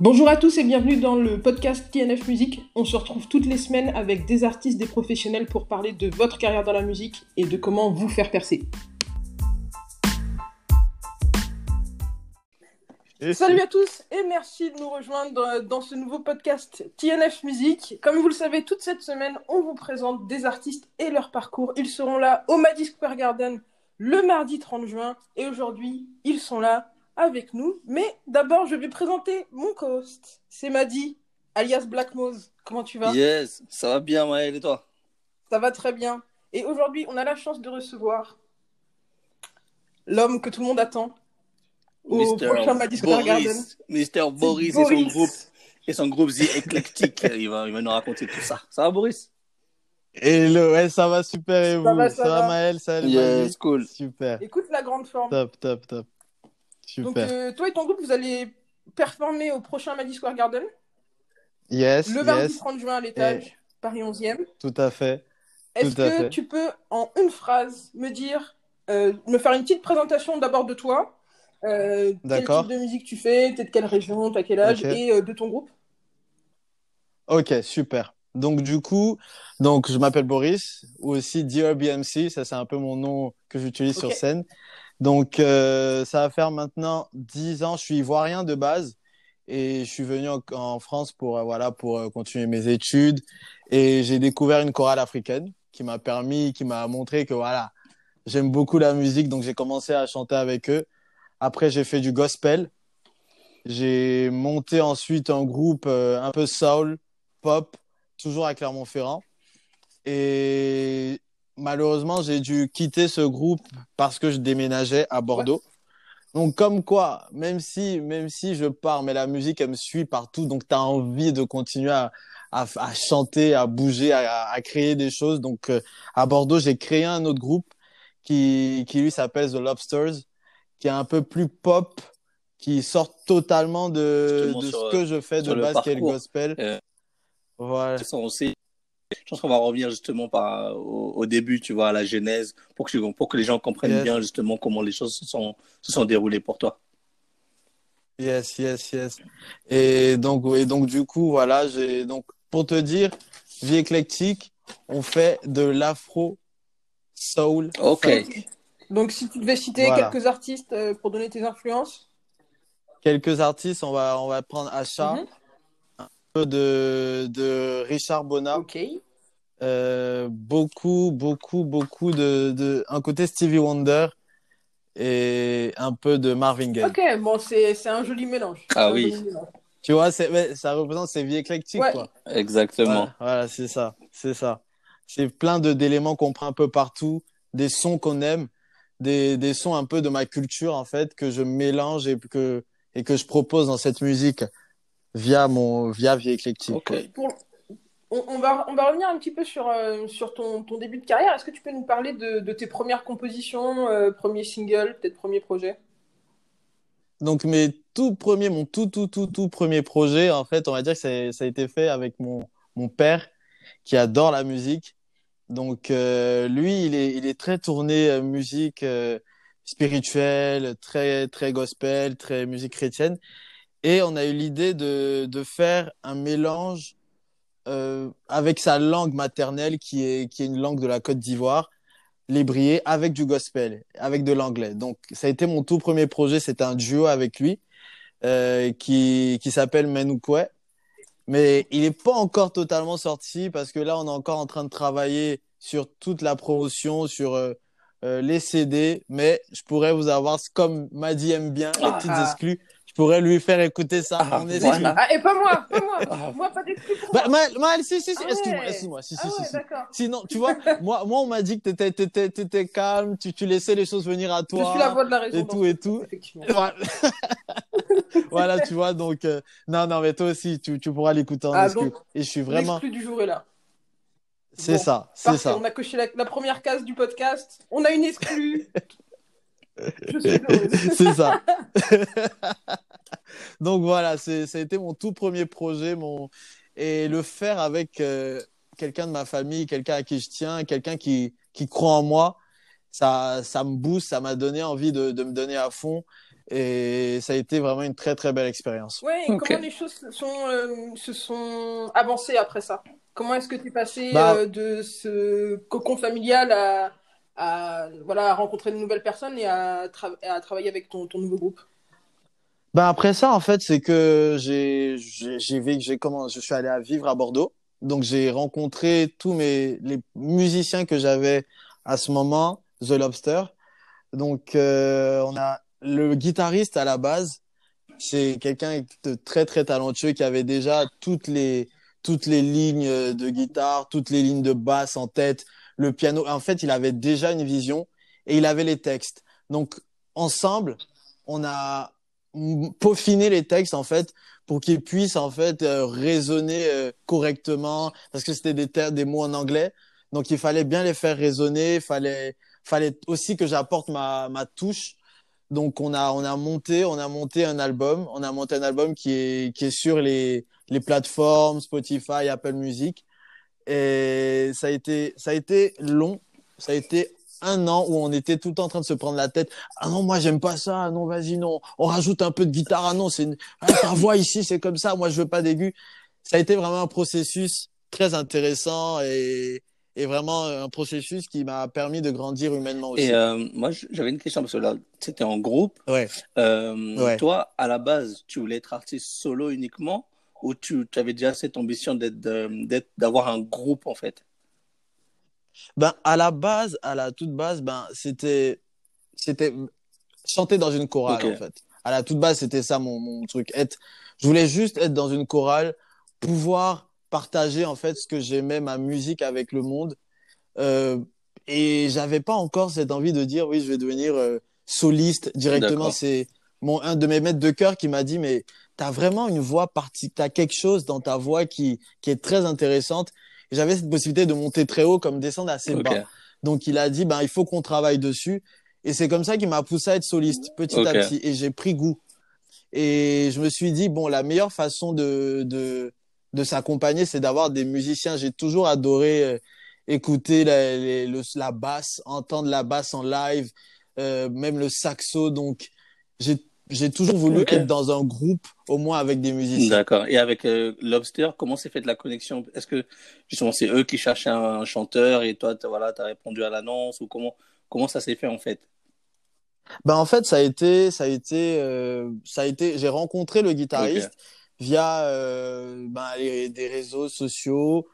Bonjour à tous et bienvenue dans le podcast TNF Musique. On se retrouve toutes les semaines avec des artistes, des professionnels pour parler de votre carrière dans la musique et de comment vous faire percer. Salut à tous et merci de nous rejoindre dans ce nouveau podcast TNF Musique. Comme vous le savez, toute cette semaine, on vous présente des artistes et leur parcours. Ils seront là au Madison Square Garden le mardi 30 juin et aujourd'hui, ils sont là avec nous. Mais d'abord, je vais présenter mon co-host. C'est Madi, alias Black Mose. Comment tu vas? Yes, ça va bien, Maël, et toi? Ça va très bien. Et aujourd'hui, on a la chance de recevoir l'homme que tout le monde attend au Mister prochain Madison Square Garden. Boris, Mister Boris, Boris. et son groupe, et son groupe The Eclectic. il, va, il va nous raconter tout ça. Ça va, Boris? Hello, ouais, ça va super et vous Ça va, ça va. Maël, salut Yes, cool. Super, Écoute la grande forme. top, top, top. Donc, euh, toi et ton groupe, vous allez performer au prochain Madison Square Garden yes, le mardi yes, 30 juin à l'étage, Paris 11e. tout à fait. Est-ce que fait. tu peux, en une phrase, me dire, euh, me faire une petite présentation d'abord de toi euh, Quel type de musique tu fais T'es de quelle région T'as quel âge. Et euh, de ton groupe? Ok, super. Donc du coup, donc je m'appelle Boris, ou aussi DRBMC, ça c'est un peu mon nom que j'utilise sur scène. Donc euh, ça va faire maintenant 10 ans, je suis ivoirien de base et je suis venu en, France pour euh, voilà pour euh, continuer mes études et j'ai découvert une chorale africaine qui m'a permis, qui m'a montré que voilà, j'aime beaucoup la musique donc j'ai commencé à chanter avec eux. Après j'ai fait du gospel. J'ai monté ensuite un groupe un peu soul, pop, toujours à Clermont-Ferrand. Et malheureusement, j'ai dû quitter ce groupe parce que je déménageais à Bordeaux. Donc, comme quoi, même si, même si je pars, mais la musique, elle me suit partout. Donc, tu as envie de continuer à, à, à chanter, à bouger, à, à créer des choses. Donc, euh, à Bordeaux, j'ai créé un autre groupe qui, qui lui s'appelle The Lobsters, qui est un peu plus pop, qui sort totalement de, Justement de sur, ce que je fais de parcours. gospel. Euh, Voilà. De toute façon, on sait- Je pense qu'on va revenir justement par, au, au début, tu vois, à la genèse, pour que, pour que les gens comprennent Yes. bien justement comment les choses se sont, se sont déroulées pour toi. Yes, yes, yes. Et donc, et donc du coup, voilà, j'ai donc pour te dire, vie éclectique, on fait de l'afro soul. Ok. funk. Donc, si tu devais citer Voilà. quelques artistes euh, pour donner tes influences. Quelques artistes, on va on va prendre un peu de de Richard Bonnat, Ok. euh, beaucoup, beaucoup, beaucoup de de un côté Stevie Wonder et un peu de Marvin Gaye. Ok, bon, c'est c'est un joli mélange. Ah oui. mélange. Tu vois, ça représente ces vies éclectiques Ouais. quoi. Exactement. Voilà, voilà, c'est ça, c'est ça. C'est plein de d'éléments qu'on prend un peu partout, des sons qu'on aime, des, des sons un peu de ma culture en fait que je mélange et que et que je propose dans cette musique via mon via Vie éclectique. Pour- On, on va, on va revenir un petit peu sur, euh, sur ton, ton début de carrière. Est-ce que tu peux nous parler de, de tes premières compositions, euh, premiers singles, peut-être premier projet? Donc mes tout premiers, mon tout tout tout tout premier projet en fait, on va dire que ça, ça a été fait avec mon mon père qui adore la musique. Donc euh, lui, il est il est très tourné euh, musique euh, spirituelle, très très gospel, très musique chrétienne. Et on a eu l'idée de de faire un mélange euh, avec sa langue maternelle qui est qui est une langue de la Côte d'Ivoire, l'ébrié, avec du gospel, avec de l'anglais. Donc ça a été mon tout premier projet, c'était un duo avec lui euh, qui qui s'appelle Menukwe. Mais il est pas encore totalement sorti parce que là on est encore en train de travailler sur toute la promotion, sur euh, les CD. Mais je pourrais vous avoir comme Madi aime bien les Ah. petites exclus. Pourrais lui faire écouter ça Ah, voilà. Ah, et pas moi, pas moi, Ah. moi pas d'exclus pour Bah. Maël, Maël, si, si, si, Ah excuse-moi, ouais. excuse-moi, si, si, Ah si, ouais, si. Sinon, tu vois, moi, moi, on m'a dit que t'étais, t'étais, t'étais calme, tu, tu laissais les choses venir à Je toi. suis la voix de la raison. et tout, et tout. Effectivement. Voilà. Voilà, tu vois, donc, euh, non, non, mais toi aussi, tu, tu pourras l'écouter en Ah, exclu. donc, Et je suis vraiment, L'exclu du jour est là. c'est Bon, ça, c'est ça. on a coché la, la première case du podcast. On a une exclue. Je suis heureuse. c'est ça. Donc voilà, c'est, ça a été mon tout premier projet, mon, et le faire avec euh, quelqu'un de ma famille, quelqu'un à qui je tiens, quelqu'un qui, qui croit en moi, ça, ça me booste, ça m'a donné envie de, de me donner à fond. Et ça a été vraiment une très très belle expérience. Ouais, et Ok. comment les choses se sont, euh, se sont avancées après ça? Comment est-ce que tu es passé Bah- euh, de ce cocon familial à, à, voilà, à rencontrer de nouvelles personnes et à, tra- à travailler avec ton, ton nouveau groupe Ben après ça, en fait, c'est que j'ai j'ai comment je suis allé à vivre à Bordeaux. Donc j'ai rencontré tous mes les musiciens que j'avais à ce moment, The Lobster. Donc euh, on a le guitariste à la base, c'est quelqu'un de très très talentueux qui avait déjà toutes les toutes les lignes de guitare, toutes les lignes de basse en tête, le piano. En fait, il avait déjà une vision et il avait les textes. Donc ensemble, on a peaufiner les textes en fait pour qu'ils puissent en fait euh, résonner euh, correctement parce que c'était des des mots en anglais. Donc il fallait bien les faire résonner. Il fallait fallait aussi que j'apporte ma ma touche. Donc on a on a monté on a monté un album. On a monté un album qui est qui est sur les les plateformes Spotify Apple Music et ça a été ça a été long ça a été un an où on était tout le temps en train de se prendre la tête. Ah non, moi j'aime pas ça. Ah non, vas-y non. On rajoute un peu de guitare. Ah non, c'est une... ah, ta voix ici, c'est comme ça. Moi je veux pas d'aigu. Ça a été vraiment un processus très intéressant et, et vraiment un processus qui m'a permis de grandir humainement aussi. Et euh, moi, j'avais une question parce que là, c'était en groupe. Ouais. Euh, Ouais. Toi, à la base, tu voulais être artiste solo uniquement ou tu, tu avais déjà cette ambition d'être, d'avoir un groupe en fait Ben à la base, à la toute base, ben c'était c'était chanter dans une chorale en fait. À la toute base, c'était ça mon, mon truc. Être, je voulais juste être dans une chorale, pouvoir partager en fait ce que j'aimais, ma musique avec le monde. Euh, et j'avais pas encore cette envie de dire oui, je vais devenir euh, soliste directement. C'est mon un de mes maîtres de cœur qui m'a dit mais t'as vraiment une voix partie, t'as quelque chose dans ta voix qui qui est très intéressante. J'avais cette possibilité de monter très haut comme descendre assez bas. Donc il a dit ben il faut qu'on travaille dessus et c'est comme ça qu'il m'a poussé à être soliste petit à petit et j'ai pris goût. Et je me suis dit bon la meilleure façon de de de s'accompagner c'est d'avoir des musiciens. J'ai toujours adoré euh, écouter la, les- le- la basse, entendre la basse en live, euh, même le saxo. Donc j'ai j'ai toujours voulu être dans un groupe au moins avec des musiciens. D'accord. Et avec euh, Lobster, comment s'est faite la connexion? Est-ce que justement c'est eux qui cherchaient un, chanteur et toi, t'as- voilà, t'as répondu à l'annonce ou comment comment ça s'est fait en fait? Ben en fait, ça a été, ça a été, euh, ça a été. J'ai rencontré le guitariste via euh, ben, les- des réseaux sociaux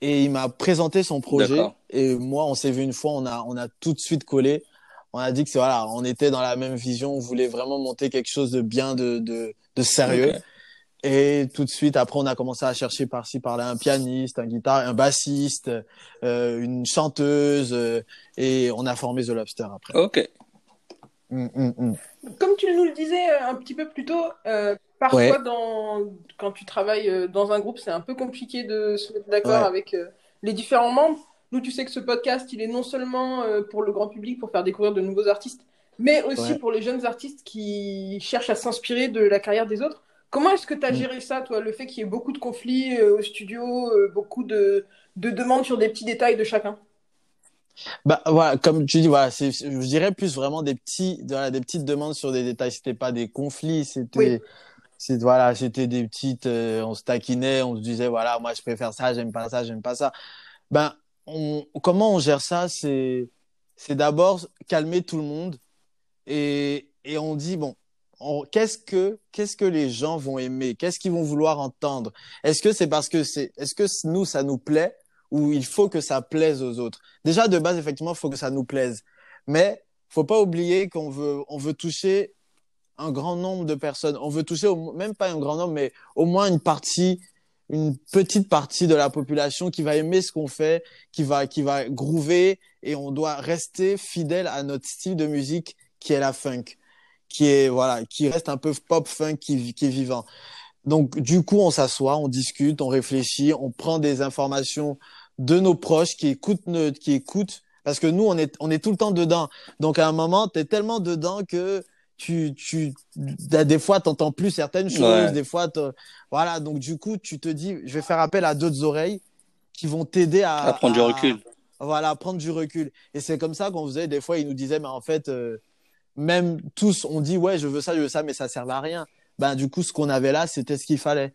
et il m'a présenté son projet. Et moi, on s'est vu une fois, on a, on a tout de suite collé. On a dit que c'est voilà, on était dans la même vision, on voulait vraiment monter quelque chose de bien, de, de, de sérieux. Et tout de suite, après, on a commencé à chercher par-ci, par-là un pianiste, un guitar, un bassiste, euh, une chanteuse, euh, et on a formé The Lobster après. Ok. Mm, mm, mm. Comme tu nous le disais euh, un petit peu plus tôt, euh, parfois Ouais. dans, quand tu travailles dans un groupe, c'est un peu compliqué de se mettre d'accord Ouais. avec euh, les différents membres. Nous, tu sais que ce podcast, il est non seulement euh, pour le grand public, pour faire découvrir de nouveaux artistes, mais aussi Ouais. pour les jeunes artistes qui cherchent à s'inspirer de la carrière des autres. Comment est-ce que tu as Mm. géré ça, toi, le fait qu'il y ait beaucoup de conflits euh, au studio, euh, beaucoup de, de demandes sur des petits détails de chacun? Bah voilà, comme tu dis, voilà, je dirais plus vraiment des petits, voilà, des petites demandes sur des détails. C'était pas des conflits, c'était, Oui. c'est voilà, c'était des petites, euh, on se taquinait, on se disait voilà, moi je préfère ça, j'aime pas ça, j'aime pas ça. Ben, comment on gère ça? C'est, d'abord calmer tout le monde et et on dit bon, on- qu'est-ce que que les gens vont aimer? Qu'est-ce qu'ils vont vouloir entendre? Est-ce que c'est parce que c'est, est-ce que nous ça nous plaît ou il faut que ça plaise aux autres? Déjà, de base, effectivement, il faut que ça nous plaise. Mais faut pas oublier qu'on veut, on veut toucher un grand nombre de personnes. On veut toucher au- même pas un grand nombre, mais au moins une partie, une petite partie de la population qui va aimer ce qu'on fait, qui va, qui va groover et on doit rester fidèle à notre style de musique qui est la funk, qui est, voilà, qui reste un peu pop funk qui, est vivant. Donc, du coup, on s'assoit, on discute, on réfléchit, on prend des informations de nos proches qui écoutent, nos- qui écoutent, parce que nous, on est, on est tout le temps dedans. Donc, à un moment, tu es tellement dedans que tu, tu, des fois, t'entends plus certaines choses, Ouais. des fois, voilà. Donc, du coup, tu te dis, je vais faire appel à d'autres oreilles qui vont t'aider à, À prendre du recul. Voilà, à prendre du recul. Et c'est comme ça qu'on faisait. Des fois, ils nous disaient, mais en fait, euh, même tous on dit ouais je veux ça je veux ça mais ça sert à rien ben du coup ce qu'on avait là c'était ce qu'il fallait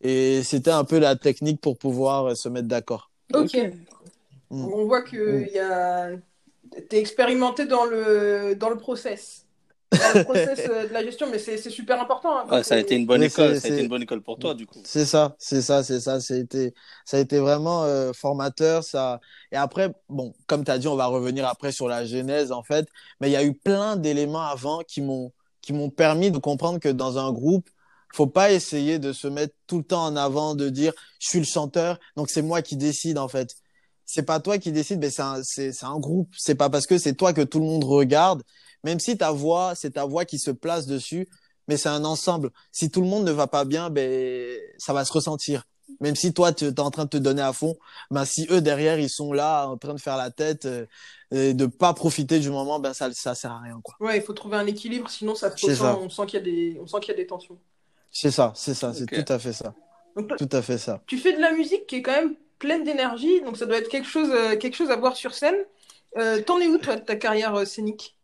et c'était un peu la technique pour pouvoir euh, se mettre d'accord ok, mm. on voit que il y a t'es expérimenté dans le dans le process le process euh, de la gestion, mais c'est super important. Hein, ça a été une bonne école, ça a été une bonne école pour toi, du coup. C'est ça, c'est ça, c'est ça. Ça a été, ça a été vraiment euh, formateur. Ça... Et après, bon, comme tu as dit, on va revenir après sur la genèse, en fait. Mais il y a eu plein d'éléments avant qui m'ont qui m'ont permis de comprendre que dans un groupe, faut pas essayer de se mettre tout le temps en avant, de dire je suis le chanteur, donc c'est moi qui décide en fait. C'est pas toi qui décide, mais c'est un, c'est un groupe. C'est pas parce que c'est toi que tout le monde regarde même si ta voix, c'est ta voix qui se place dessus, mais c'est un ensemble. Si tout le monde ne va pas bien, ben, ça va se ressentir. Même si toi, tu es en train de te donner à fond, ben, si eux, derrière, ils sont là, en train de faire la tête, euh, et de pas profiter du moment, ben, ça, ça sert à rien, quoi. Ouais, il faut trouver un équilibre, sinon ça se ressent, on sent qu'il y a des, on sent qu'il y a des tensions. C'est ça, c'est ça, c'est tout à fait ça. tout à fait ça. Tu fais de la musique qui est quand même pleine d'énergie, donc ça doit être quelque chose, euh, quelque chose à voir sur scène. Euh, T'en es où, toi, de ta carrière euh, scénique?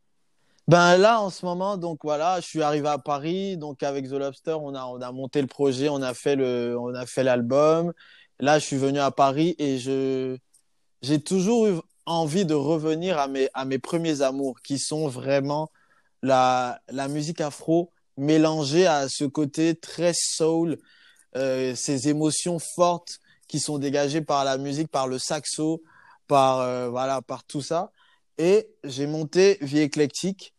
Ben là, en ce moment, donc voilà, je suis arrivé à Paris, donc avec The Lobster, on a, on a monté le projet, on a fait le, on a fait l'album. Là, je suis venu à Paris et je, j'ai toujours eu envie de revenir à mes, à mes premiers amours, qui sont vraiment la, la musique afro mélangée à ce côté très soul, euh, ces émotions fortes qui sont dégagées par la musique, par le saxo, par, euh, voilà, par tout ça. Et j'ai monté Vie éclectique,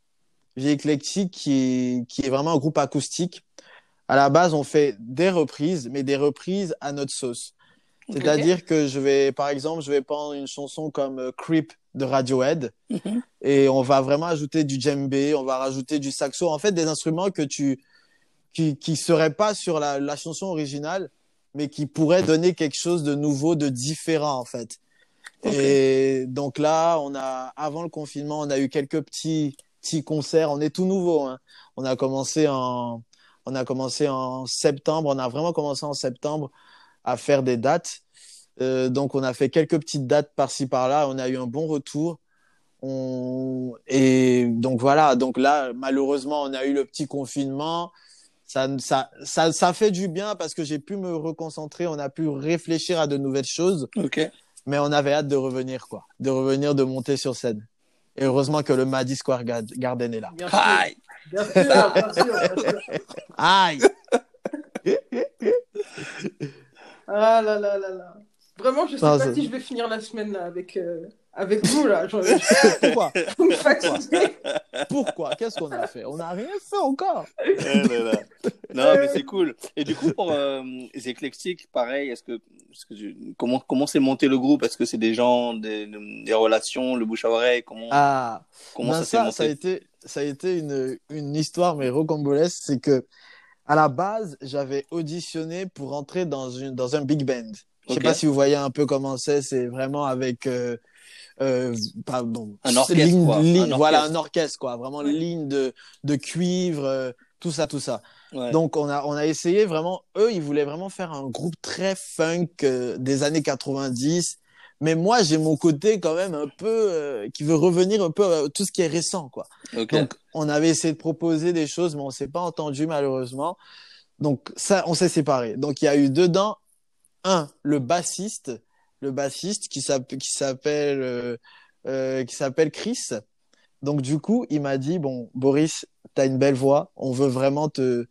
Vie éclectique qui est, qui est vraiment un groupe acoustique. À la base, on fait des reprises, mais des reprises à notre sauce. C'est-à-dire que je vais, par exemple, je vais prendre une chanson comme euh, Creep de Radiohead mhm. et on va vraiment ajouter du djembé, on va rajouter du saxo, en fait des instruments que tu qui qui seraient pas sur la, la chanson originale, mais qui pourraient donner quelque chose de nouveau, de différent en fait. Et donc là, on a avant le confinement, on a eu quelques petits petits concerts. On est tout nouveau. Hein. On a commencé en, on a commencé en septembre. On a vraiment commencé en septembre à faire des dates. Euh, donc, on a fait quelques petites dates par-ci par-là. On a eu un bon retour. On... Et donc voilà. Donc là, malheureusement, on a eu le petit confinement. Ça, ça, ça, ça fait du bien parce que j'ai pu me reconcentrer. On a pu réfléchir à de nouvelles choses. Mais on avait hâte de revenir, quoi. De revenir, de monter sur scène. Et heureusement que le Maddy Square Garden est là. Aïe bien sûr, bien sûr, Aïe Ah là là là là. Vraiment, je sais pas si je vais finir la semaine là, avec, euh, avec vous là. Pourquoi Pourquoi Qu'est-ce qu'on a fait? On n'a rien fait encore. Eh non, mais c'est cool. Et du coup, pour euh, les éclectiques, pareil, est-ce que, comment comment s'est monté le groupe? Est-ce que c'est des gens, des, des, relations, le bouche à oreille? Comment ah, comment ben ça s'est monté? ça a été ça a été une, une histoire mais rocambolesque, c'est que à la base, j'avais auditionné pour entrer dans une dans un big band. Je sais pas si vous voyez un peu comment c'est. C'est vraiment avec euh, euh, pardon, un orchestre, quoi. un orchestre. voilà un orchestre quoi, vraiment une ligne de de cuivre, euh, tout ça, tout ça. Ouais. Donc on a on a essayé vraiment. Eux, ils voulaient vraiment faire un groupe très funk euh, des années 90. Mais moi, j'ai mon côté quand même un peu euh, qui veut revenir un peu à tout ce qui est récent, quoi. Okay. Donc, on avait essayé de proposer des choses, mais on s'est pas entendu malheureusement. Donc ça, on s'est séparés. Donc il y a eu dedans un, le bassiste, le bassiste qui s'appelle euh, euh, qui s'appelle Chris. Donc du coup, il m'a dit bon, Boris, tu as une belle voix, on veut vraiment te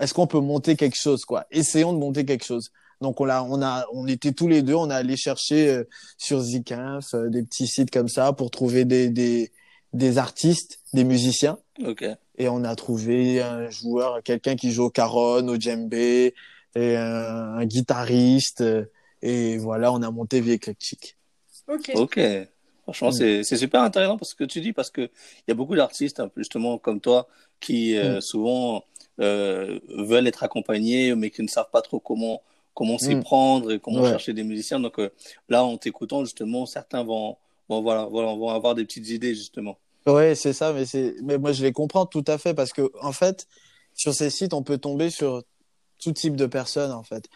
est-ce qu'on peut monter quelque chose quoi? Essayons de monter quelque chose. Donc on a on a on était tous les deux, on a allé chercher euh, sur Zikinf euh, des petits sites comme ça pour trouver des des des artistes, des musiciens. OK. Et on a trouvé un joueur, quelqu'un qui joue au caron, au djembé, et un, un guitariste. Et voilà, on a monté Vie éclectique. Ok. Ok. Franchement, mm. c'est super intéressant parce que tu dis, parce qu'il y a beaucoup d'artistes, justement, comme toi, qui euh, mm. souvent euh, veulent être accompagnés, mais qui ne savent pas trop comment, comment s'y mm. prendre et comment ouais. chercher des musiciens. Donc euh, là, en t'écoutant, justement, certains vont, vont, voilà, vont avoir des petites idées, justement. Oui, c'est ça, mais, mais moi, je les comprends tout à fait parce que, en fait, sur ces sites, on peut tomber sur tout type de personnes, en fait.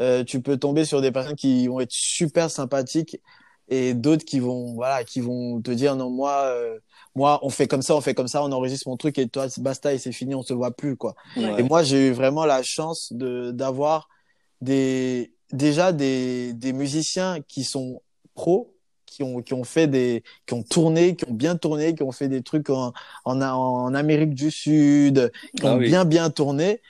Euh, tu peux tomber sur des personnes qui vont être super sympathiques et d'autres qui vont voilà qui vont te dire non moi euh, moi on fait comme ça on fait comme ça on enregistre mon truc et toi basta et c'est fini on se voit plus quoi Ouais. et moi j'ai eu vraiment la chance de d'avoir des déjà des des musiciens qui sont pros qui ont qui ont fait des qui ont tourné qui ont bien tourné qui ont fait des trucs en en, en Amérique du Sud qui Ah ont oui. bien bien tourné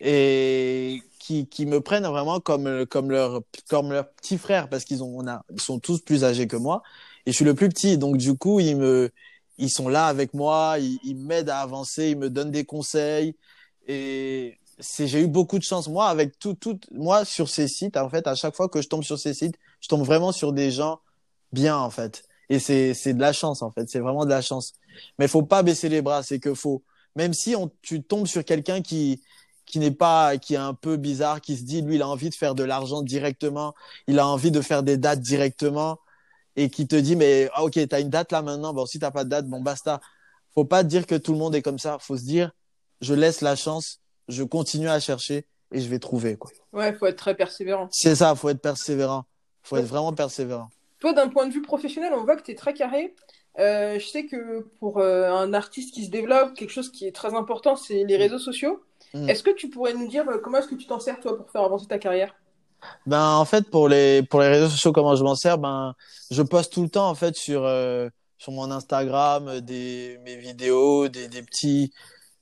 et qui, qui me prennent vraiment comme comme leur comme leur petit frère parce qu'ils ont on a ils sont tous plus âgés que moi et je suis le plus petit. Donc du coup ils me ils sont là avec moi ils, ils m'aident à avancer ils me donnent des conseils et c'est j'ai eu beaucoup de chance. Moi avec tout tout moi sur ces sites en fait à chaque fois que je tombe sur ces sites je tombe vraiment sur des gens bien en fait. Et c'est c'est de la chance en fait. C'est vraiment de la chance. Mais faut pas baisser les bras. C'est que faut même si on tu tombes sur quelqu'un qui qui n'est pas qui est un peu bizarre qui se dit lui il a envie de faire de l'argent directement il a envie de faire des dates directement et qui te dit mais ah, ok t'as une date là maintenant bon si t'as pas de date bon basta faut pas dire que tout le monde est comme ça faut se dire je laisse la chance je continue à chercher et je vais trouver quoi Ouais, faut être très persévérant. c'est ça faut être persévérant faut être vraiment persévérant Toi, d'un point de vue professionnel, on voit que tu es très carré. Euh, je sais que pour euh, un artiste qui se développe, quelque chose qui est très important, c'est les réseaux sociaux. Mm. Est-ce que tu pourrais nous dire euh, comment est-ce que tu t'en sers, toi, pour faire avancer ta carrière? Ben en fait pour les pour les réseaux sociaux comment je m'en sers? Ben je poste tout le temps en fait sur euh, sur mon Instagram euh, des mes vidéos des des petits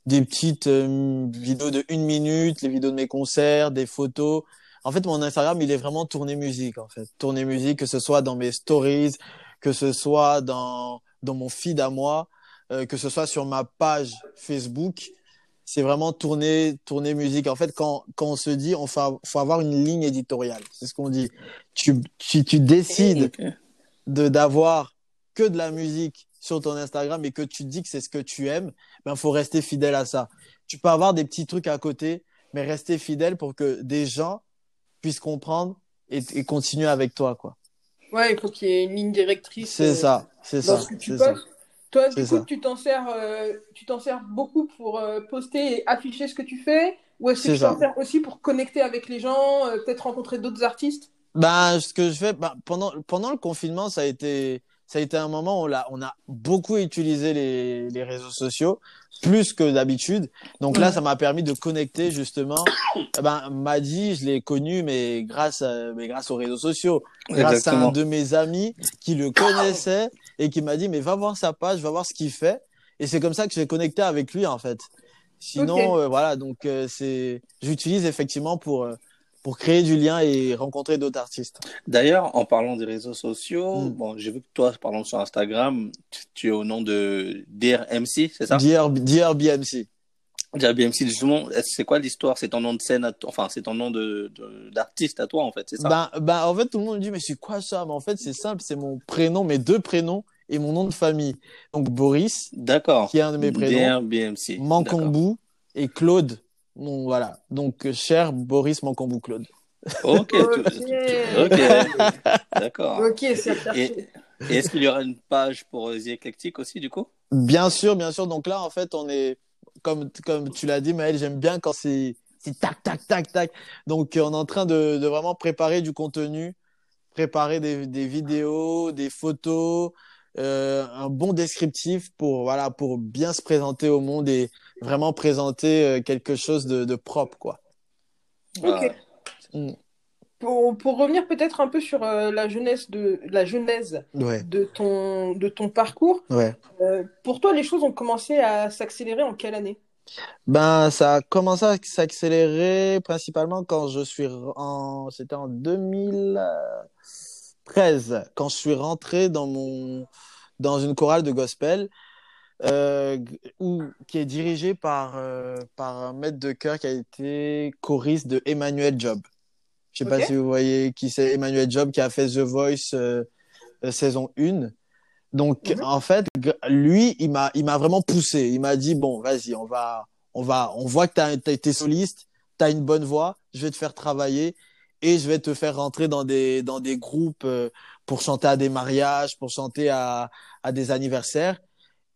des petites euh, vidéos de une minute les vidéos de mes concerts des photos en fait mon Instagram il est vraiment tourné musique en fait tourné musique que ce soit dans mes stories que ce soit dans dans mon feed à moi euh, que ce soit sur ma page Facebook c'est vraiment tourner tourner musique. En fait quand quand on se dit on faut, faut avoir une ligne éditoriale. C'est ce qu'on dit. Tu tu, tu décides de d'avoir que de la musique sur ton Instagram et que tu dis que c'est ce que tu aimes ben faut rester fidèle à ça. Tu peux avoir des petits trucs à côté mais rester fidèle pour que des gens puissent comprendre et, et continuer avec toi quoi. Ouais, il faut qu'il y ait une ligne directrice. c'est euh, ça c'est ça ce que tu c'est ça. Toi, du coup, ça. tu t'en sers, euh, tu t'en sers beaucoup pour euh, poster et afficher ce que tu fais, ou est-ce que tu t'en sers aussi pour connecter avec les gens, euh, peut-être rencontrer d'autres artistes? Ben, ce que je fais, ben, pendant, pendant le confinement, ça a été, ça a été un moment où on a, on a beaucoup utilisé les, les réseaux sociaux, plus que d'habitude. Donc là, ça m'a permis de connecter, justement. Eh Ben, Madi, je l'ai connu, mais grâce à, mais grâce aux réseaux sociaux. Grâce à un de mes amis qui le connaissait et qui m'a dit, mais va voir sa page, va voir ce qu'il fait. Et c'est comme ça que j'ai connecté avec lui, en fait. Sinon, euh, voilà, donc, euh, c'est, j'utilise effectivement pour, euh, pour créer du lien et rencontrer d'autres artistes. D'ailleurs, en parlant des réseaux sociaux, Mm. bon, j'ai vu que toi, parlant sur Instagram, tu, tu es au nom de DRMC, c'est ça? Dear, Dear BMC. Justement, c'est quoi l'histoire? C'est ton nom de scène, à enfin, c'est ton nom de, de- d'artiste à toi, en fait, c'est ça? Ben, ben, en fait, tout le monde me dit, mais c'est quoi ça? Mais en fait, c'est simple, c'est mon prénom, mes deux prénoms et mon nom de famille. Donc, Boris, D'accord. qui est un de mes prénoms. D'accord. Mankombu et Claude. Donc, voilà. Donc, euh, cher Boris Mankombu Claude. Ok, tout- Ok. ok, d'accord. Ok, c'est est-ce qu'il y aura une page pour euh, The Eclectic aussi, du coup? Bien sûr, bien sûr. Donc là, en fait, on est, comme, comme tu l'as dit, Maël, j'aime bien quand c'est, c'est tac, tac, tac, tac. Donc, euh, on est en train de, de vraiment préparer du contenu, préparer des, des vidéos, des photos, euh, un bon descriptif pour, voilà, pour bien se présenter au monde et vraiment présenter euh, quelque chose de, de propre, quoi. Ok. Mm. Pour, pour revenir peut-être un peu sur euh, la jeunesse de la genèse Ouais, de ton de ton parcours, ouais. euh, pour toi les choses ont commencé à s'accélérer en quelle année? Ben, ça a commencé à s'accélérer principalement quand je suis en, c'était en 2013, quand je suis rentré dans mon, dans une chorale de gospel, euh, où, qui est dirigée par, euh, par un maître de chœur qui a été choriste de Emmanuel Job. Je sais pas si vous voyez qui c'est Emmanuel Job qui a fait The Voice euh, euh, saison 1. Donc Mhm. en fait, lui, il m'a il m'a vraiment poussé. Il m'a dit bon, vas-y, on va on va on voit que tu as été soliste, tu as une bonne voix, je vais te faire travailler et je vais te faire rentrer dans des dans des groupes euh, pour chanter à des mariages, pour chanter à à des anniversaires.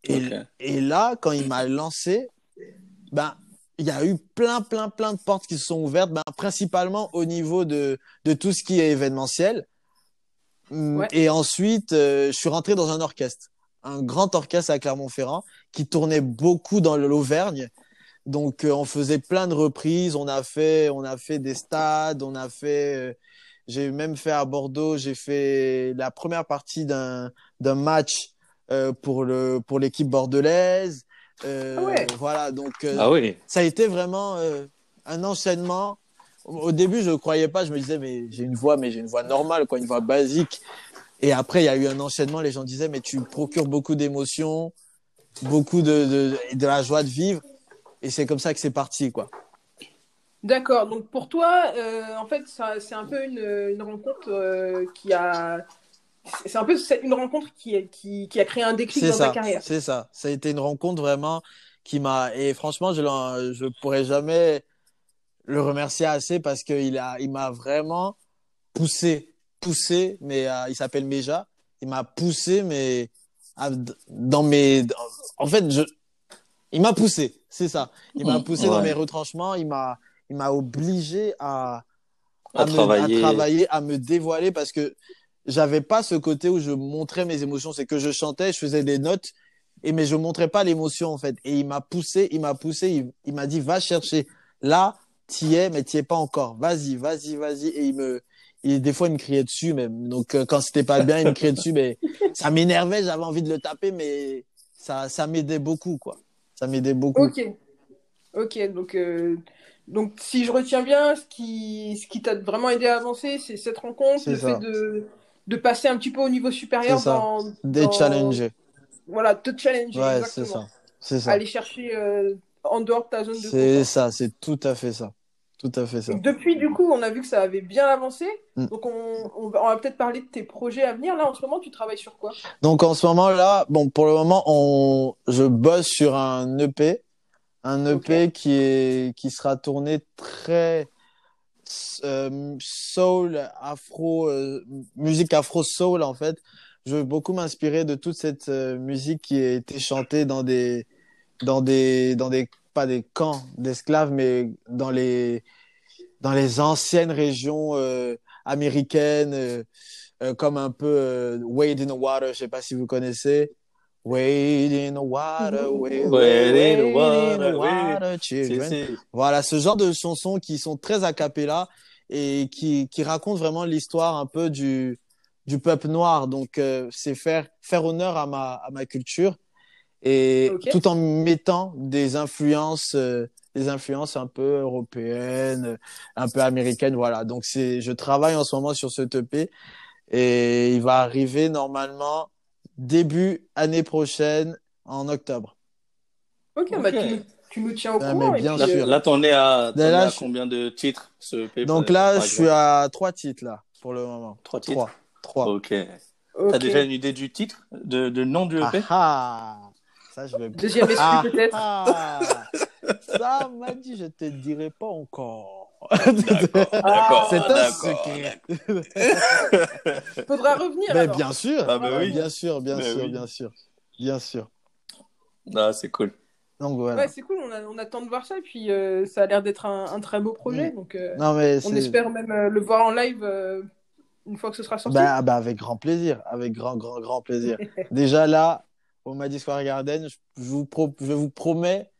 Et, et là, quand il m'a lancé, ben, il y a eu plein, plein, plein de portes qui se sont ouvertes, ben, principalement au niveau de, de tout ce qui est événementiel. Ouais. Et ensuite, euh, je suis rentré dans un orchestre, un grand orchestre à Clermont-Ferrand qui tournait beaucoup dans l'Auvergne. Donc, euh, on faisait plein de reprises. On a fait, on a fait des stades. On a fait, euh, j'ai même fait à Bordeaux. J'ai fait la première partie d'un d'un match pour le pour l'équipe bordelaise. Ah ouais. Voilà. Donc, ah oui. ça a été vraiment un enchaînement. Au début, je ne croyais pas. Je me disais, mais j'ai une voix, mais j'ai une voix normale, quoi, une voix basique. Et après, il y a eu un enchaînement. Les gens disaient, mais tu procures beaucoup d'émotions, beaucoup de, de, de la joie de vivre. Et c'est comme ça que c'est parti, quoi. D'accord. Donc pour toi, euh, en fait, c'est un peu une, une rencontre euh, qui a. C'est un peu une rencontre qui, qui, qui, a créé un déclic dans ça, ta carrière. C'est ça. Ça a été une rencontre vraiment qui m'a. Et franchement, je ne pourrais jamais le remercier assez parce qu'il a, il m'a vraiment poussé, poussé, mais euh, il s'appelle Meja. Il m'a poussé, mais dans mes. En fait, je, il m'a poussé, c'est ça. Il m'a poussé ouais. dans mes retranchements. Il m'a, il m'a obligé à, à, à, me, travailler. à travailler, à me dévoiler parce que j'avais pas ce côté où je montrais mes émotions. C'est que je chantais, je faisais des notes, et mais je montrais pas l'émotion en fait. Et il m'a poussé, il m'a poussé, il, il m'a dit va chercher. Là, t'y es, mais t'y es pas encore. Vas-y, vas-y, vas-y. Et il me, et des fois, il me criait dessus même. Donc, euh, quand c'était pas bien, il me criait dessus, mais ça m'énervait. J'avais envie de le taper, mais ça, ça m'aidait beaucoup, quoi. Ça m'aidait beaucoup. Ok. Ok. Donc, euh, donc, si je retiens bien, ce qui, ce qui t'a vraiment aidé à avancer, c'est cette rencontre, le ça. fait de, de passer un petit peu au niveau supérieur ça. dans, Des dans- challenger. Voilà, te challenger. Ouais, c'est ça. C'est ça. Aller chercher euh, en dehors de ta zone de C'est ça, c'est tout à fait ça. Tout à fait ça. Et depuis, du coup, on a vu que ça avait bien avancé. Mm. Donc, on, on va, peut-être parler de tes projets à venir. Là, en ce moment, tu travailles sur quoi? Donc en ce moment là, bon pour le moment on je bosse sur un EP, un EP qui est qui sera tourné très soul, afro, euh, musique afro soul en fait. Je veux beaucoup m'inspirer de toute cette euh, musique qui a été chantée dans des dans des dans des pas des camps d'esclaves mais dans les dans les anciennes régions euh, américaines euh, euh, comme un peu euh, Wade in the Water, je sais pas si vous connaissez. Wade in the water, wade, Wade in the water, oui. children. C'est- c'est- Voilà, ce genre de chansons qui sont très a cappella et qui, qui racontent vraiment l'histoire un peu du, du peuple noir. Donc, euh, c'est faire, faire honneur à ma, à ma culture et tout en mettant des influences, euh, des influences un peu européennes, un peu américaines. Voilà. Donc, c'est, je travaille en ce moment sur ce EP et il va arriver normalement début année prochaine en octobre. Ok, bah, tu, nous- tu nous tiens au Ah, courant. mais et bien puis, Là, sûr. euh, là t'en es à, Là, combien de titres ce EP, Donc par- là, je suis à trois titres là pour le moment. Trois titres. Trois. Trois. Ok. T'as déjà une idée du titre, de, de nom du EP Ah, ah. Ça, je vais. Deuxième esprit, Ah, peut-être. ah. Ça m'a dit, je te dirai pas encore. D'accord. C'est un secret. Faudra revenir. Mais alors. bien sûr. Ah, bah oui. Bien sûr, bien Mais sûr, oui. bien sûr. Bien sûr. Ah, c'est cool. Donc voilà. Ouais, c'est cool, on, a, on attend de voir ça, et puis euh, ça a l'air d'être un, un très beau projet, donc euh, Non, mais on espère même euh, le voir en live euh, une fois que ce sera sorti. Bah, bah, avec grand plaisir. Avec grand, grand, grand plaisir. Déjà là, au Madison Square Garden, je vous, pro- je vous promets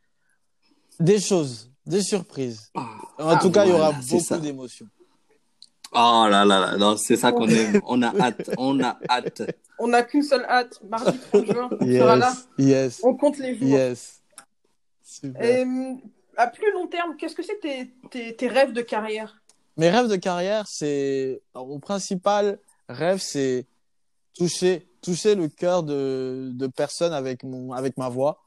des choses, des surprises. En tout cas, il y aura beaucoup d'émotions. Oh là là là, non, c'est ça qu'on aime. On a hâte, on a hâte. On n'a qu'une seule hâte, mardi 30 juin, on sera là, Yes, yes, on compte les jours. yes. Super. Et, hum, à plus long terme, qu'est-ce que c'est tes, tes, tes rêves de carrière? Mes rêves de carrière, c'est mon principal rêve, c'est toucher, toucher le cœur de, de personnes avec mon, avec ma voix.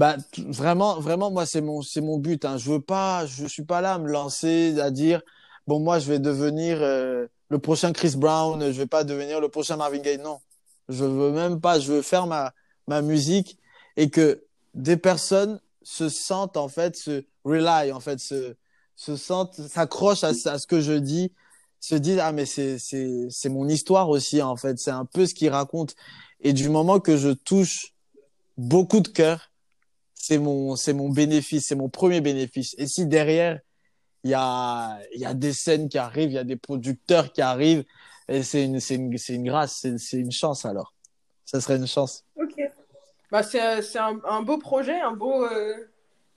Bah, vraiment, vraiment, moi, c'est mon, c'est mon but. Hein. Je veux pas, je suis pas là à me lancer, à dire, bon, moi, je vais devenir euh, le prochain Chris Brown, je vais pas devenir le prochain Marvin Gaye. Non, je veux même pas. Je veux faire ma, ma musique et que des personnes se sentent en fait, se rely en fait, se, se sentent, s'accrochent à, ce que je dis, se disent ah mais c'est c'est c'est mon histoire aussi en fait, c'est un peu ce qu'il raconte. Et du moment que je touche beaucoup de cœur, c'est mon c'est mon bénéfice, c'est mon premier bénéfice. Et si derrière il y a y a des scènes qui arrivent, il y a des producteurs qui arrivent, Et c'est une, c'est une, c'est une grâce, c'est, c'est une chance alors. Ça serait une chance. Ok. Bah, c'est, c'est un, un beau projet, un beau. euh,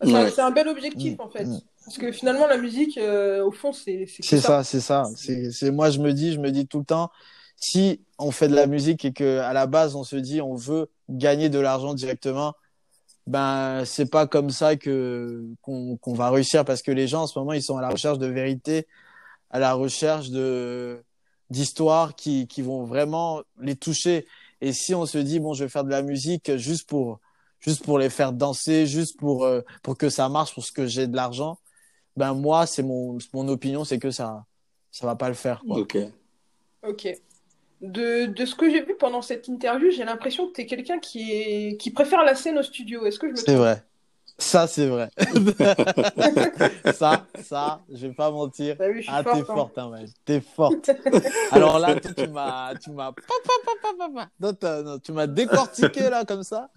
c'est un- Ouais. c'est un bel objectif Mm, en fait. mm. Parce que finalement, la musique, euh, au fond, c'est c'est ça, c'est ça. C'est, c'est, moi, je me dis, je me dis tout le temps, si on fait de la musique et que à la base, on se dit, on veut gagner de l'argent directement, ben, c'est pas comme ça que, qu'on, qu'on va réussir parce que les gens, en ce moment, ils sont à la recherche de vérité, à la recherche de, d'histoires qui, qui vont vraiment les toucher. Et si on se dit, bon, je vais faire de la musique juste pour, juste pour les faire danser, juste pour, euh, pour que ça marche, pour ce que j'ai de l'argent, ben moi, c'est mon, mon opinion, c'est que ça, ça va pas le faire. Quoi. Ok. Ok. De, de ce que j'ai vu pendant cette interview, j'ai l'impression que tu es quelqu'un qui, est... qui préfère la scène au studio. Est-ce que je me C'est vrai. Ça, c'est vrai. ça, ça, je vais pas mentir. Vu, suis Ah, forte, t'es hein. forte, hein, ouais. T'es forte. Alors là, toi, tu m'as, tu m'as. Non, tu m'as décortiqué là comme ça.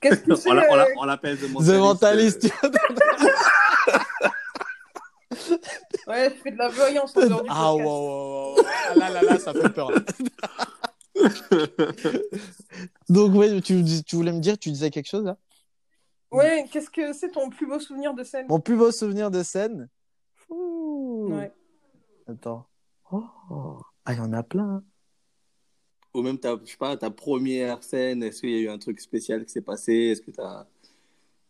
Qu'est-ce que c'est On l'a- on l'a- on l'appelle The The Mentalist. Ouais, je fais de la voyance en dehors du Ah, wow, podcast. wow, wow. Ah, là, là, là, ça fait peur. là. Donc, ouais, tu, tu voulais me dire, tu disais quelque chose là? Ouais, qu'est-ce que c'est ton plus beau souvenir de scène? Mon plus beau souvenir de scène? Ouh. Ouais. Attends. Oh. Ah, il y en a plein. hein. Ou même ta, je sais pas, ta première scène, est-ce qu'il y a eu un truc spécial qui s'est passé? Est-ce que tu as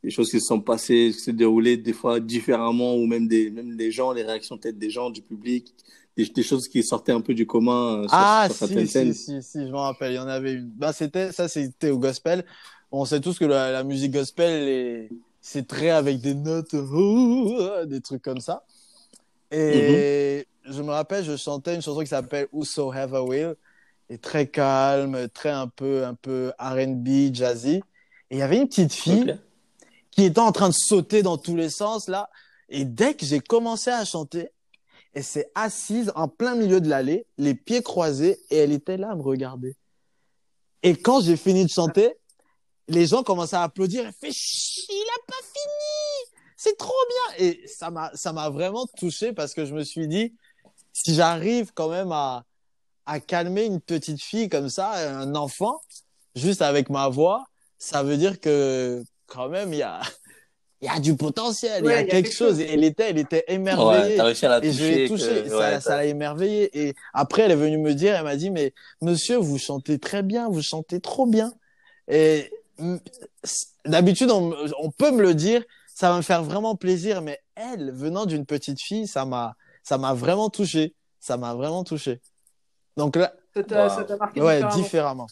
des choses qui se sont passées, qui se sont déroulées des fois différemment, ou même des, même des gens, les réactions peut-être des gens, du public, des, des choses qui sortaient un peu du commun euh, sur, Ah, sur certaines si, scènes? si, si, si, je m'en rappelle. Il y en avait une. Bah, c'était, ça, c'était au gospel. On sait tous que la, la musique gospel, est- c'est très avec des notes, des trucs comme ça. Et je me rappelle, je chantais une chanson qui s'appelle Whosoever Will, et très calme, très un peu, un peu R&B, jazzy. Et il y avait une petite fille Ok. Qui était en train de sauter dans tous les sens là. Et dès que j'ai commencé à chanter, elle s'est assise en plein milieu de l'allée, les pieds croisés, et elle était là à me regarder. Et quand j'ai fini de chanter, les gens commençaient à applaudir. Elle fait il a pas fini, c'est trop bien. Et ça m'a, ça m'a vraiment touché parce que je me suis dit, si j'arrive quand même à, à calmer une petite fille comme ça, un enfant, juste avec ma voix, ça veut dire que quand même il y a, il y a du potentiel, il y Ouais, a quelque chose. Et elle était, elle était Ouais, émerveillée. t'as réussi à la Et je l'ai toucher. touché, que- ça, ouais, ça l'a émerveillé. Et après, elle est venue me dire, elle m'a dit, mais monsieur, vous chantez très bien, vous chantez trop bien. Et d'habitude, on, peut me le dire, ça va me faire vraiment plaisir. Mais elle, venant d'une petite fille, ça m'a, ça m'a vraiment touché. Ça m'a vraiment touché. Donc là, Ça t'a Wow. ça t'a marqué ouais, différemment. différemment.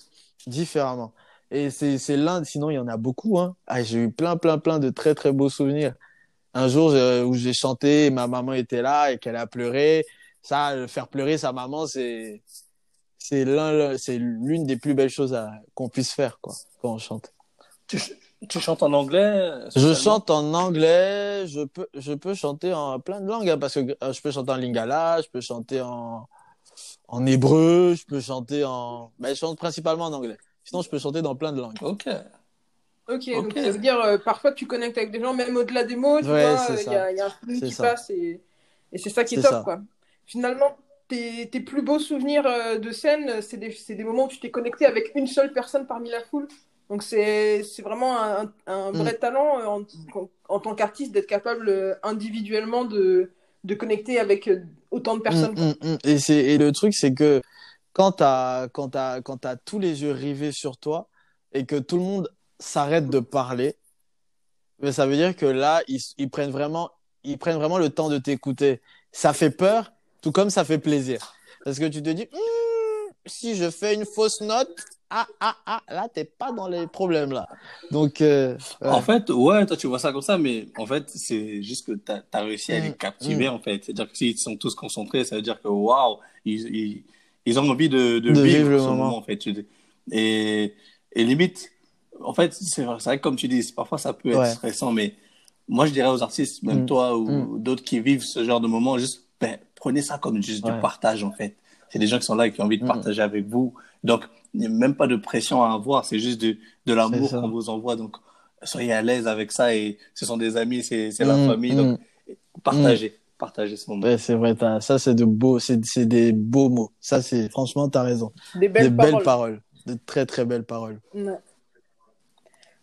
Différemment. Et c'est, c'est l'un, sinon il y en a beaucoup, hein. Ah, j'ai eu plein, plein, plein de très, très beaux souvenirs. Un jour je- où j'ai chanté, et ma maman était là et qu'elle a pleuré. Ça, faire pleurer sa maman, c'est, c'est l'un, c'est l'une des plus belles choses qu'on puisse faire, quoi, quand on chante. Tu, tu chantes en anglais? Je spécialement? chante en anglais, je peux, je peux chanter en plein de langues, hein, parce que euh, je peux chanter en lingala, je peux chanter en, en hébreu, je peux chanter en, mais je chante principalement en anglais. Sinon, je peux chanter dans plein de langues. Ok. Ok, donc ça veut dire euh, parfois tu connectes avec des gens, même au-delà des mots, tu Ouais, vois, c'est euh, il ça. y, a, il y a un C'est qui ça. passe et, et c'est ça qui est top, ça. quoi. Finalement, tes, tes plus beaux souvenirs euh, de scène, euh, c'est des, c'est des moments où tu t'es connecté avec une seule personne parmi la foule. Donc c'est c'est vraiment un, un vrai Mm. talent euh, en, en, en tant qu'artiste d'être capable euh, individuellement de, de connecter avec euh, autant de personnes. Mm, mm, mm. Et c'est et le truc c'est que quand t'as quand t'as quand t'as tous les yeux rivés sur toi et que tout le monde s'arrête de parler, mais ça veut dire que là ils, ils prennent vraiment ils prennent vraiment le temps de t'écouter. Ça fait peur, tout comme ça fait plaisir. Parce que tu te dis Hmm, si je fais une fausse note, ah ah ah là t'es pas dans les problèmes là. Donc euh, ouais. En fait, ouais, toi tu vois ça comme ça, mais en fait, c'est juste que tu as, réussi à les Mm, captiver, en fait. C'est-à-dire que s'ils sont tous concentrés, ça veut dire que waouh, ils, ils, ils ont envie de, de, De vivre, vivre le moment. moment, en fait. Et, et limite, en fait, c'est vrai, comme tu dis, parfois ça peut être Ouais. stressant, mais moi je dirais aux artistes, même Mm, toi ou d'autres qui vivent ce genre de moment, juste ben, prenez ça comme juste Ouais. du partage, en fait. C'est des gens qui sont là et qui ont envie de Mm. partager avec vous. Donc, il n'y a même pas de pression à avoir, c'est juste de, de l'amour qu'on vous envoie. Donc, soyez à l'aise avec ça et ce sont des amis, c'est la Mm, famille. mm. Donc, partagez. Partager ce moment. Ouais, c'est vrai, ça c'est de beaux, c'est c'est des beaux mots. Ça c'est, franchement, t'as raison. Des belles des paroles. belles paroles, de très très belles paroles. Ouais.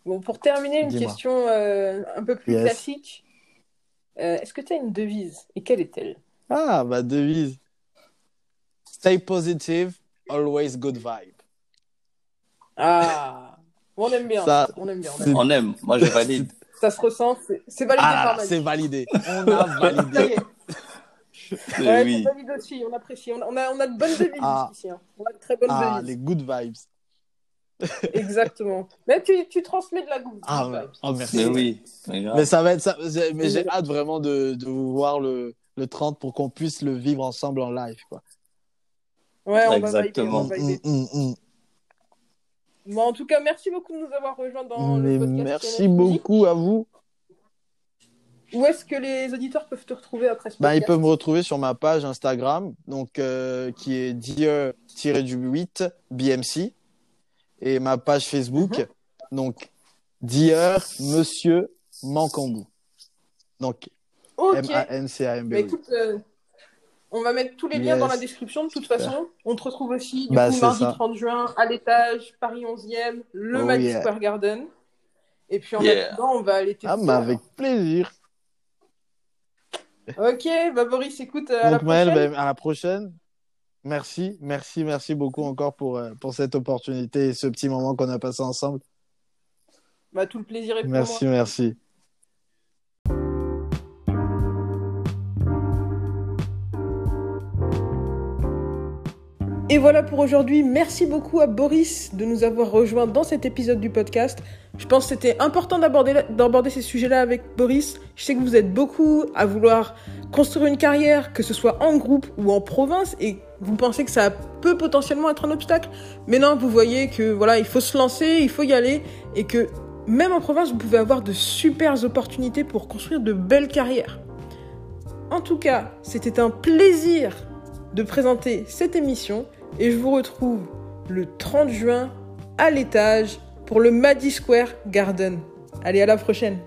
Bon, pour terminer, une question euh, un peu plus Yes. classique. Euh, Est-ce que tu as une devise? Et quelle est-elle? Ah, ma devise. Stay positive, always good vibe. Ah On aime bien. Ça, on aime bien. on aime. On aime, moi je valide. Ça se ressent. c'est- validé Ah, par Manu. c'est validé. On a validé. Mais Ouais, oui. c'est valide aussi. On apprécie. On a, on a, on a de bonnes devises Ah. ici. hein. On a de très bonnes Ah, devises. les good vibes. Exactement. Mais tu, tu transmets de la goutte. Ah, ouais. oh, merci. Mais oui. Mais ça va être ça. j'ai- Mais j'ai hâte vraiment de, de vous voir le, le 30 pour qu'on puisse le vivre ensemble en live, quoi. Ouais, on Exactement. va valider. Mm, mm, mm. Bon, en tout cas, merci beaucoup de nous avoir rejoints dans Mais le podcast. merci beaucoup à vous. Où est-ce que les auditeurs peuvent te retrouver après ce Bah, ils podcast peuvent me retrouver sur ma page Instagram, donc euh, qui est Dear-8 BMC, et ma page Facebook, Mhm. donc Monsieur Mancambou. Donc. M-A-N-C-A-M-B. Écoute, euh, on va mettre tous les liens Yes. dans la description de toute Super. façon. On te retrouve aussi du Bah, coup mardi ça. 30 juin à l'étage, Paris 11e, le Oh, yeah. Square Garden. Et puis en Yeah. attendant, on va aller tester. Ah, bah, avec plaisir. Ok, bah Boris, écoute, euh, à la Donc Maël, prochaine. ben, à la prochaine. Merci, merci, merci beaucoup encore pour, euh, pour cette opportunité et ce petit moment qu'on a passé ensemble. Bah, tout le plaisir est pour Merci, moi. merci. Et voilà pour aujourd'hui. Merci beaucoup à Boris de nous avoir rejoints dans cet épisode du podcast. Je pense que c'était important d'aborder ces sujets-là avec Boris. Je sais que vous êtes beaucoup à vouloir construire une carrière, que ce soit en groupe ou en province, et vous pensez que ça peut potentiellement être un obstacle. Mais non, vous voyez que voilà, il faut se lancer, il faut y aller, et que même en province, vous pouvez avoir de super opportunités pour construire de belles carrières. En tout cas, c'était un plaisir de présenter cette émission et je vous retrouve le 30 juin à l'étage pour le Maddy Square Garden. Allez, à la prochaine